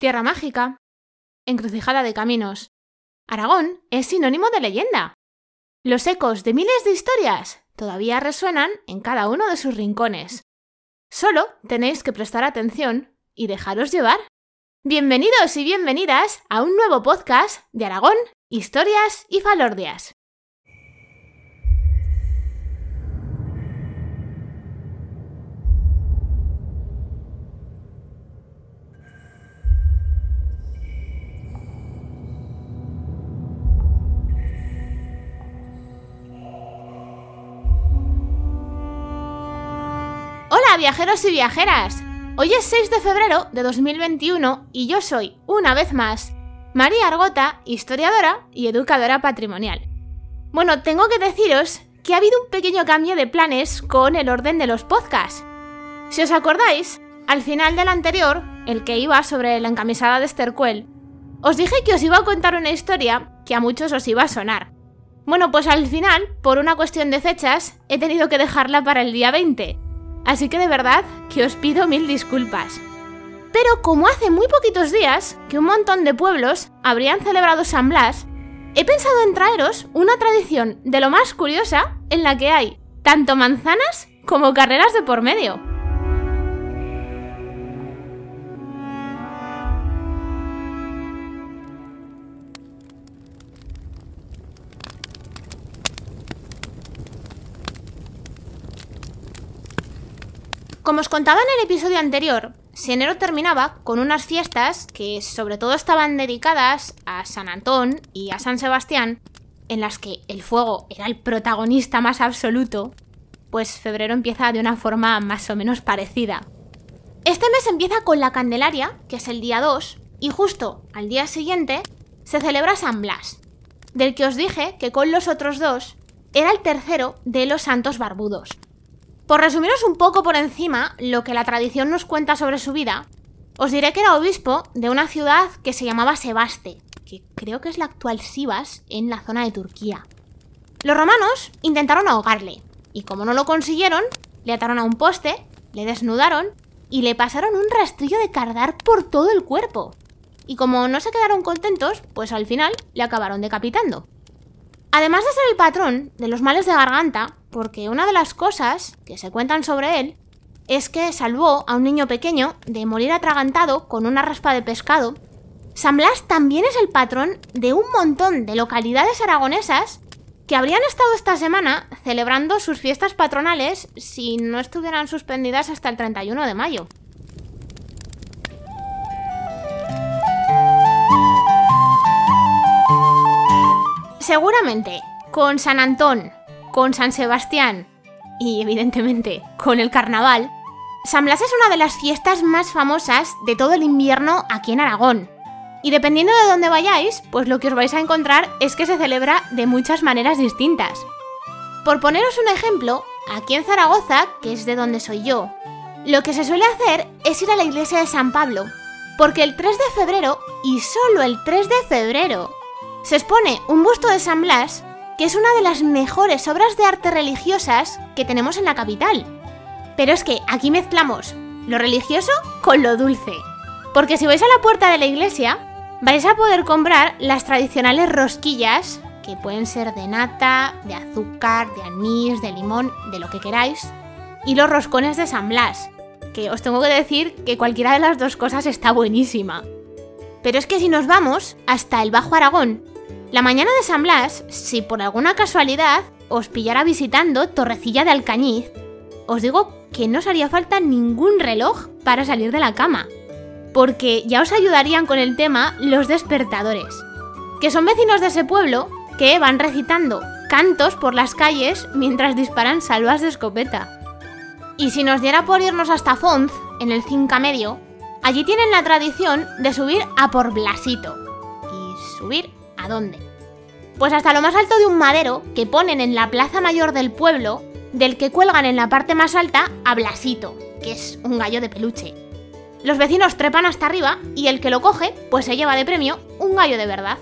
Tierra mágica, encrucijada de caminos. Aragón es sinónimo de leyenda. Los ecos de miles de historias todavía resuenan en cada uno de sus rincones. Solo tenéis que prestar atención y dejaros llevar. Bienvenidos y bienvenidas a un nuevo podcast de Aragón, Historias y Falordias. Hola viajeros y viajeras. Hoy es 6 de febrero de 2021 y yo soy, una vez más, María Argota, historiadora y educadora patrimonial. Bueno, tengo que deciros que ha habido un pequeño cambio de planes con el orden de los podcasts. Si os acordáis, al final del anterior, el que iba sobre la encamisada de Estercuel, os dije que os iba a contar una historia que a muchos os iba a sonar. Bueno, pues al final, por una cuestión de fechas, he tenido que dejarla para el día 20 Así que de verdad que os pido mil disculpas. Pero como hace muy poquitos días que un montón de pueblos habrían celebrado San Blas, he pensado en traeros una tradición de lo más curiosa en la que hay tanto manzanas como carreras de por medio. Como os contaba en el episodio anterior, enero terminaba con unas fiestas que sobre todo estaban dedicadas a San Antón y a San Sebastián, en las que el fuego era el protagonista más absoluto, pues febrero empieza de una forma más o menos parecida. Este mes empieza con la Candelaria, que es el día 2, y justo al día siguiente se celebra San Blas, del que os dije que con los otros dos era el tercero de los santos barbudos. Por resumiros un poco por encima lo que la tradición nos cuenta sobre su vida, os diré que era obispo de una ciudad que se llamaba Sebaste, que creo que es la actual Sivas en la zona de Turquía. Los romanos intentaron ahogarle, y como no lo consiguieron, le ataron a un poste, le desnudaron y le pasaron un rastrillo de cardar por todo el cuerpo. Y como no se quedaron contentos, pues al final le acabaron decapitando. Además de ser el patrón de los males de garganta, porque una de las cosas que se cuentan sobre él es que salvó a un niño pequeño de morir atragantado con una raspa de pescado. San Blas también es el patrón de un montón de localidades aragonesas que habrían estado esta semana celebrando sus fiestas patronales si no estuvieran suspendidas hasta el 31 de mayo. Seguramente, con San Antón, con San Sebastián y evidentemente con el carnaval, San Blas es una de las fiestas más famosas de todo el invierno aquí en Aragón. Y dependiendo de dónde vayáis, pues lo que os vais a encontrar es que se celebra de muchas maneras distintas. Por poneros un ejemplo, aquí en Zaragoza, que es de donde soy yo, lo que se suele hacer es ir a la iglesia de San Pablo, porque el 3 de febrero, y solo el 3 de febrero, se expone un busto de San Blas, que es una de las mejores obras de arte religiosas que tenemos en la capital. Pero es que aquí mezclamos lo religioso con lo dulce. Porque si vais a la puerta de la iglesia, vais a poder comprar las tradicionales rosquillas, que pueden ser de nata, de azúcar, de anís, de limón, de lo que queráis, y los roscones de San Blas, que os tengo que decir que cualquiera de las dos cosas está buenísima. Pero es que si nos vamos hasta el Bajo Aragón, la mañana de San Blas, si por alguna casualidad os pillara visitando Torrecilla de Alcañiz, os digo que no os haría falta ningún reloj para salir de la cama, porque ya os ayudarían con el tema los despertadores, que son vecinos de ese pueblo que van recitando cantos por las calles mientras disparan salvas de escopeta. Y si nos diera por irnos hasta Fonz, en el Cinca Medio, allí tienen la tradición de subir a por Blasito. Y subir ¿A dónde? Pues hasta lo más alto de un madero que ponen en la plaza mayor del pueblo, del que cuelgan en la parte más alta a Blasito, que es un gallo de peluche. Los vecinos trepan hasta arriba y el que lo coge, pues se lleva de premio un gallo de verdad.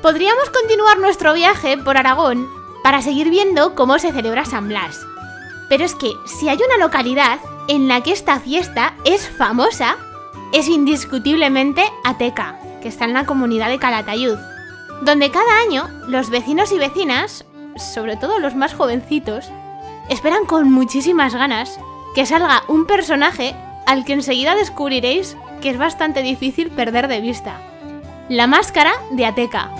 Podríamos continuar nuestro viaje por Aragón para seguir viendo cómo se celebra San Blas. Pero es que si hay una localidad en la que esta fiesta es famosa es indiscutiblemente Ateca, que está en la comunidad de Calatayud, donde cada año los vecinos y vecinas, sobre todo los más jovencitos, esperan con muchísimas ganas que salga un personaje al que enseguida descubriréis que es bastante difícil perder de vista. La máscara de Ateca.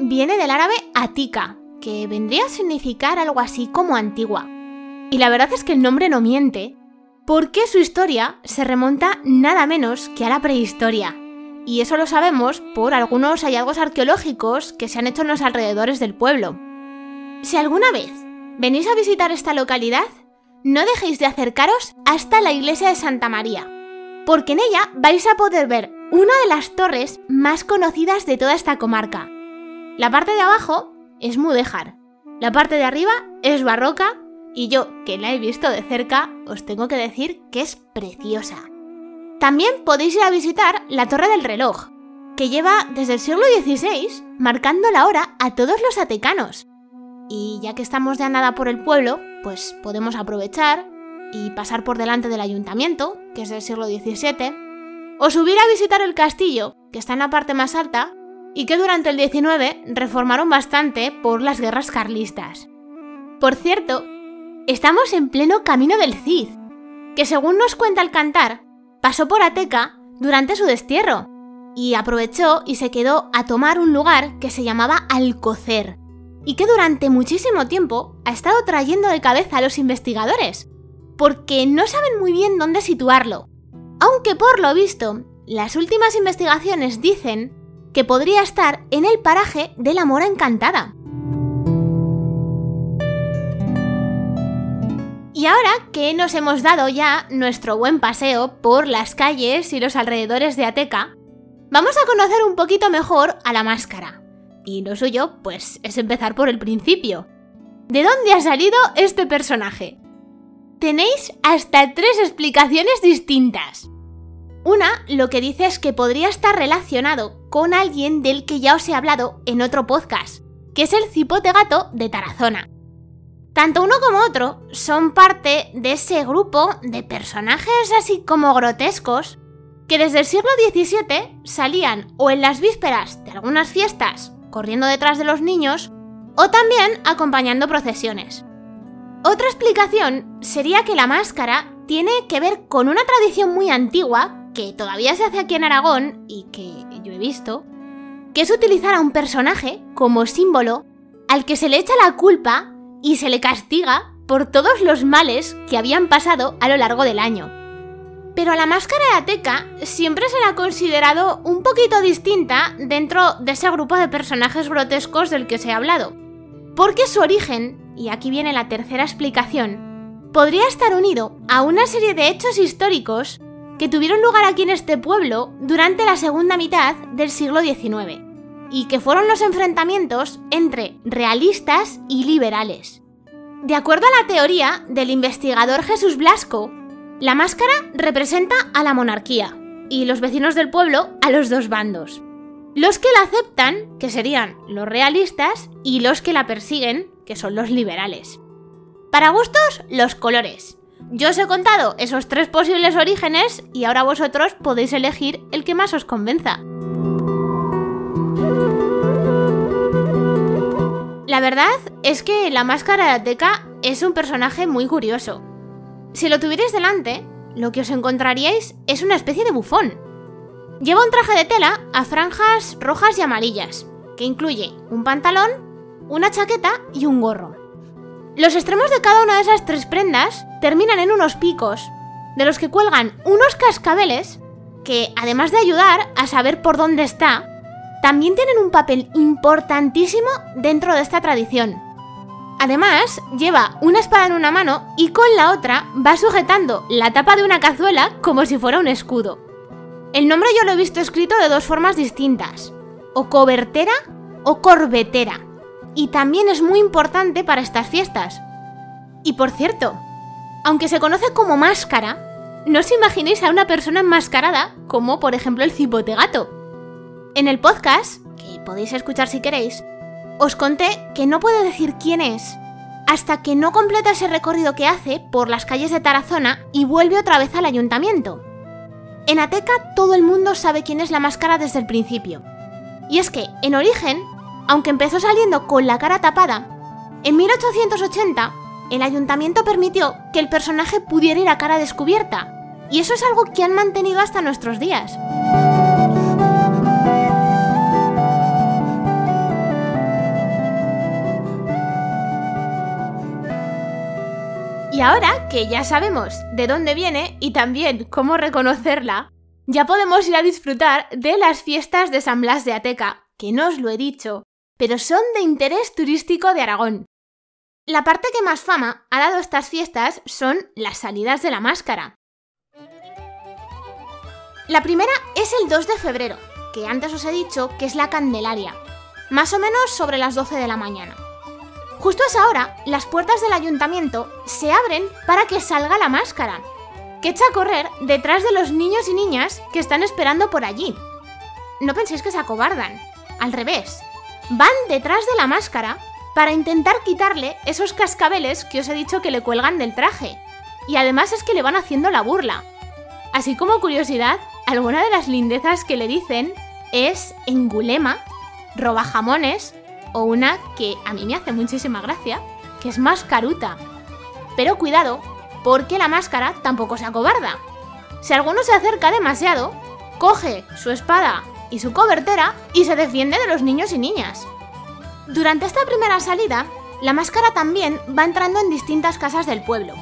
Viene del árabe Atika, que vendría a significar algo así como antigua. Y la verdad es que el nombre no miente, porque su historia se remonta nada menos que a la prehistoria. Y eso lo sabemos por algunos hallazgos arqueológicos que se han hecho en los alrededores del pueblo. Si alguna vez venís a visitar esta localidad, no dejéis de acercaros hasta la iglesia de Santa María, porque en ella vais a poder ver una de las torres más conocidas de toda esta comarca. La parte de abajo es mudéjar, la parte de arriba es barroca y yo, que la he visto de cerca, os tengo que decir que es preciosa. También podéis ir a visitar la Torre del Reloj, que lleva desde el siglo XVI marcando la hora a todos los atecanos. Y ya que estamos de andada por el pueblo, pues podemos aprovechar y pasar por delante del ayuntamiento, que es del siglo XVII, o subir a visitar el castillo, que está en la parte más alta, y que durante el 19 reformaron bastante por las guerras carlistas. Por cierto, estamos en pleno camino del Cid, que según nos cuenta el cantar, pasó por Ateca durante su destierro, y aprovechó y se quedó a tomar un lugar que se llamaba Alcocer, y que durante muchísimo tiempo ha estado trayendo de cabeza a los investigadores, porque no saben muy bien dónde situarlo. Aunque por lo visto, las últimas investigaciones dicen que podría estar en el paraje de la Mora Encantada. Y ahora que nos hemos dado ya nuestro buen paseo por las calles y los alrededores de Ateca, vamos a conocer un poquito mejor a la máscara. Y lo suyo, pues, es empezar por el principio. ¿De dónde ha salido este personaje? Tenéis hasta tres explicaciones distintas. Una lo que dice es que podría estar relacionado con alguien del que ya os he hablado en otro podcast, que es el cipote gato de Tarazona. Tanto uno como otro son parte de ese grupo de personajes así como grotescos que desde el siglo XVII salían o en las vísperas de algunas fiestas corriendo detrás de los niños o también acompañando procesiones. Otra explicación sería que la máscara tiene que ver con una tradición muy antigua que todavía se hace aquí en Aragón y que yo he visto, que es utilizar a un personaje como símbolo al que se le echa la culpa y se le castiga por todos los males que habían pasado a lo largo del año. Pero a la máscara de Ateca siempre se la ha considerado un poquito distinta dentro de ese grupo de personajes grotescos del que se ha hablado. Porque su origen, y aquí viene la tercera explicación, podría estar unido a una serie de hechos históricos que tuvieron lugar aquí en este pueblo durante la segunda mitad del siglo XIX, y que fueron los enfrentamientos entre realistas y liberales. De acuerdo a la teoría del investigador Jesús Blasco, la máscara representa a la monarquía y los vecinos del pueblo a los dos bandos. Los que la aceptan, que serían los realistas, y los que la persiguen, que son los liberales. Para gustos, los colores. Yo os he contado esos tres posibles orígenes y ahora vosotros podéis elegir el que más os convenza. La verdad es que la máscara de Ateca es un personaje muy curioso. Si lo tuvierais delante, lo que os encontraríais es una especie de bufón. Lleva un traje de tela a franjas rojas y amarillas, que incluye un pantalón, una chaqueta y un gorro. Los extremos de cada una de esas tres prendas terminan en unos picos, de los que cuelgan unos cascabeles que, además de ayudar a saber por dónde está, también tienen un papel importantísimo dentro de esta tradición. Además, lleva una espada en una mano y con la otra va sujetando la tapa de una cazuela como si fuera un escudo. El nombre yo lo he visto escrito de dos formas distintas, o cobertera o corbetera y también es muy importante para estas fiestas. Y por cierto, aunque se conoce como máscara, no os imaginéis a una persona enmascarada como por ejemplo el cipote gato. En el podcast, que podéis escuchar si queréis, os conté que no puedo decir quién es hasta que no completa ese recorrido que hace por las calles de Tarazona y vuelve otra vez al ayuntamiento. En Ateca todo el mundo sabe quién es la máscara desde el principio. Y es que, en origen, aunque empezó saliendo con la cara tapada, en 1880 el ayuntamiento permitió que el personaje pudiera ir a cara descubierta, y eso es algo que han mantenido hasta nuestros días. Y ahora que ya sabemos de dónde viene y también cómo reconocerla, ya podemos ir a disfrutar de las fiestas de San Blas de Ateca, que no os lo he dicho, pero son de interés turístico de Aragón. La parte que más fama ha dado estas fiestas son las salidas de la máscara. La primera es el 2 de febrero, que antes os he dicho que es la Candelaria, más o menos sobre las 12 de la mañana. Justo a esa hora, las puertas del ayuntamiento se abren para que salga la máscara, que echa a correr detrás de los niños y niñas que están esperando por allí. No penséis que se acobardan, al revés, van detrás de la máscara para intentar quitarle esos cascabeles que os he dicho que le cuelgan del traje. Y además es que le van haciendo la burla. Así como curiosidad, alguna de las lindezas que le dicen es engulema, roba jamones o una que a mí me hace muchísima gracia, que es mascaruta. Pero cuidado, porque la máscara tampoco se acobarda. Si alguno se acerca demasiado, coge su espada y su cobertera y se defiende de los niños y niñas. Durante esta primera salida, la máscara también va entrando en distintas casas del pueblo.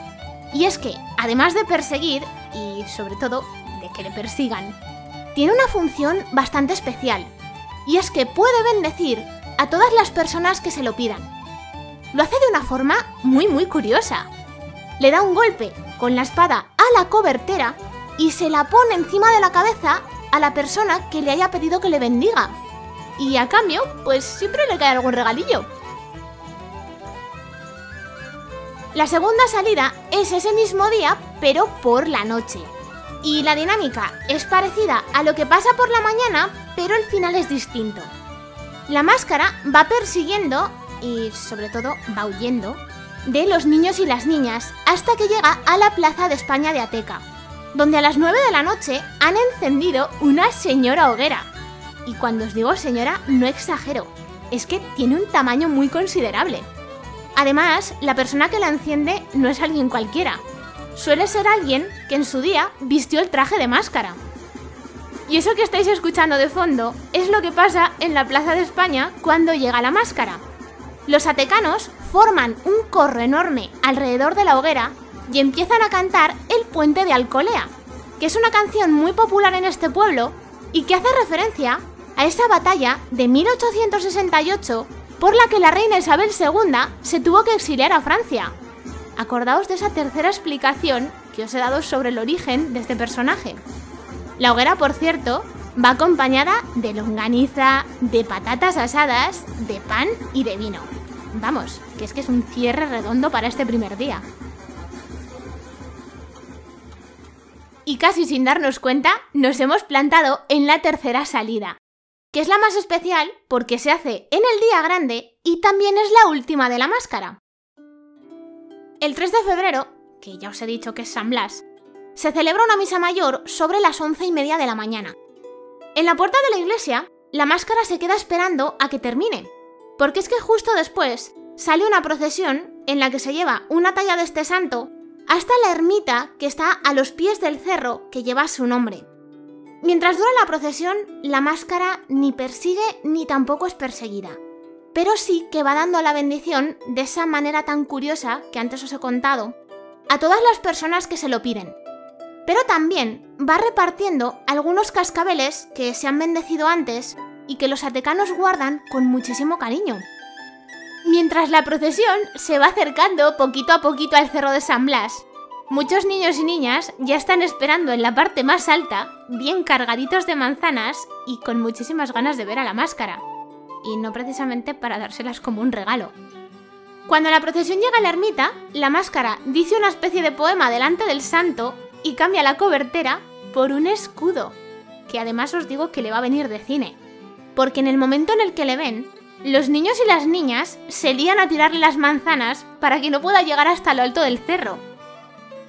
Y es que, además de perseguir, y sobre todo de que le persigan, tiene una función bastante especial. Y es que puede bendecir a todas las personas que se lo pidan. Lo hace de una forma muy muy curiosa. Le da un golpe con la espada a la cobertera y se la pone encima de la cabeza a la persona que le haya pedido que le bendiga. Y a cambio, pues siempre le cae algún regalillo. La segunda salida es ese mismo día, pero por la noche. Y la dinámica es parecida a lo que pasa por la mañana, pero el final es distinto. La máscara va persiguiendo y sobre todo va huyendo de los niños y las niñas hasta que llega a la Plaza de España de Ateca, donde a las 9 de la noche han encendido una señora hoguera. Y cuando os digo señora, no exagero, es que tiene un tamaño muy considerable. Además, la persona que la enciende no es alguien cualquiera, suele ser alguien que en su día vistió el traje de máscara. Y eso que estáis escuchando de fondo es lo que pasa en la Plaza de España cuando llega la máscara. Los atecanos forman un corro enorme alrededor de la hoguera y empiezan a cantar El puente de Alcolea, que es una canción muy popular en este pueblo y que hace referencia a esa batalla de 1868 por la que la reina Isabel II se tuvo que exiliar a Francia. Acordaos de esa tercera explicación que os he dado sobre el origen de este personaje. La hoguera, por cierto, va acompañada de longaniza, de patatas asadas, de pan y de vino. Vamos, que es que es un cierre redondo para este primer día. Y casi sin darnos cuenta, nos hemos plantado en la tercera salida, que es la más especial porque se hace en el día grande y también es la última de la máscara. El 3 de febrero, que ya os he dicho que es San Blas, se celebra una misa mayor sobre las once y media de la mañana. En la puerta de la iglesia, la máscara se queda esperando a que termine, porque es que justo después sale una procesión en la que se lleva una talla de este santo hasta la ermita que está a los pies del cerro que lleva su nombre. Mientras dura la procesión, la máscara ni persigue ni tampoco es perseguida, pero sí que va dando la bendición de esa manera tan curiosa que antes os he contado a todas las personas que se lo piden. Pero también va repartiendo algunos cascabeles que se han bendecido antes y que los atecanos guardan con muchísimo cariño. Mientras la procesión se va acercando poquito a poquito al cerro de San Blas, muchos niños y niñas ya están esperando en la parte más alta, bien cargaditos de manzanas y con muchísimas ganas de ver a la máscara. Y no precisamente para dárselas como un regalo. Cuando la procesión llega a la ermita, la máscara dice una especie de poema delante del santo y cambia la cobertera por un escudo, que además os digo que le va a venir de cine, porque en el momento en el que le ven, los niños y las niñas se lían a tirarle las manzanas para que no pueda llegar hasta lo alto del cerro.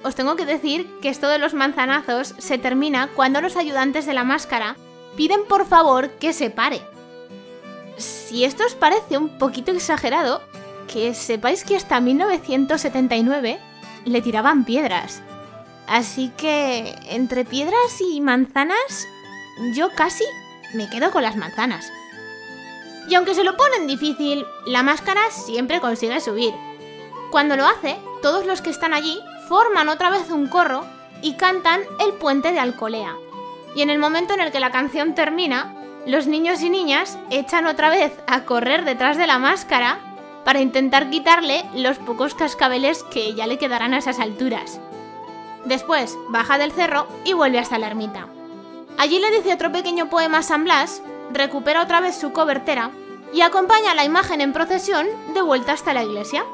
Os tengo que decir que esto de los manzanazos se termina cuando los ayudantes de la máscara piden por favor que se pare. Si esto os parece un poquito exagerado, que sepáis que hasta 1979 le tiraban piedras. Así que entre piedras y manzanas, yo casi me quedo con las manzanas. Y aunque se lo ponen difícil, la máscara siempre consigue subir. Cuando lo hace, todos los que están allí forman otra vez un corro y cantan el puente de Alcolea. Y en el momento en el que la canción termina, los niños y niñas echan otra vez a correr detrás de la máscara para intentar quitarle los pocos cascabeles que ya le quedarán a esas alturas. Después baja del cerro y vuelve hasta la ermita. Allí le dice otro pequeño poema a San Blas, recupera otra vez su cobertera y acompaña la imagen en procesión de vuelta hasta la iglesia.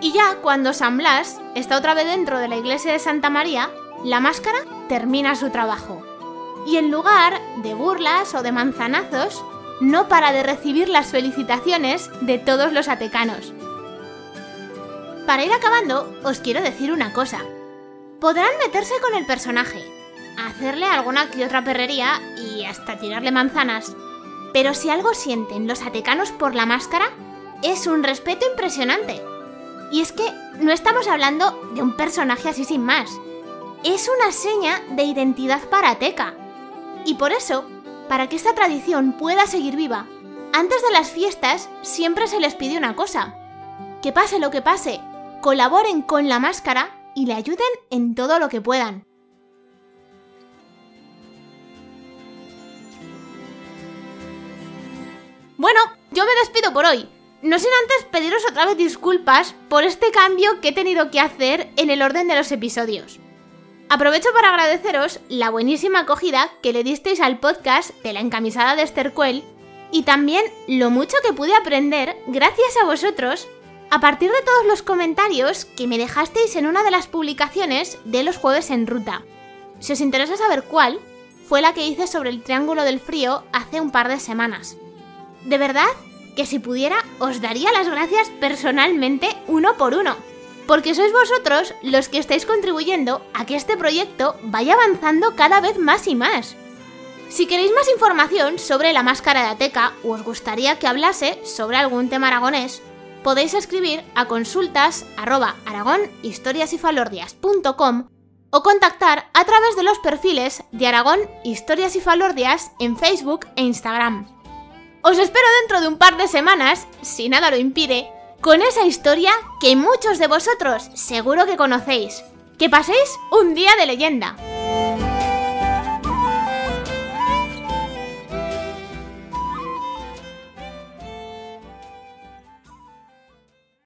Y ya cuando San Blas está otra vez dentro de la iglesia de Santa María, la máscara termina su trabajo. Y en lugar de burlas o de manzanazos, no para de recibir las felicitaciones de todos los atecanos. Para ir acabando, os quiero decir una cosa. Podrán meterse con el personaje, hacerle alguna que otra perrería y hasta tirarle manzanas, pero si algo sienten los atecanos por la máscara, es un respeto impresionante. Y es que no estamos hablando de un personaje así sin más. Es una seña de identidad para Ateca. Y por eso para que esta tradición pueda seguir viva, antes de las fiestas siempre se les pide una cosa. Que pase lo que pase, colaboren con la máscara y le ayuden en todo lo que puedan. Bueno, yo me despido por hoy. No sin antes pediros otra vez disculpas por este cambio que he tenido que hacer en el orden de los episodios. Aprovecho para agradeceros la buenísima acogida que le disteis al podcast de la encamisada de Esther Quell y también lo mucho que pude aprender gracias a vosotros a partir de todos los comentarios que me dejasteis en una de las publicaciones de los jueves en ruta. Si os interesa saber cuál, fue la que hice sobre el Triángulo del Frío hace un par de semanas. De verdad que si pudiera os daría las gracias personalmente uno por uno porque sois vosotros los que estáis contribuyendo a que este proyecto vaya avanzando cada vez más y más. Si queréis más información sobre la máscara de Ateca o os gustaría que hablase sobre algún tema aragonés, podéis escribir a consultas o contactar a través de los perfiles de Aragón Historias y Falordias en Facebook e Instagram. Os espero dentro de un par de semanas, si nada lo impide, con esa historia que muchos de vosotros seguro que conocéis. Que paséis un día de leyenda.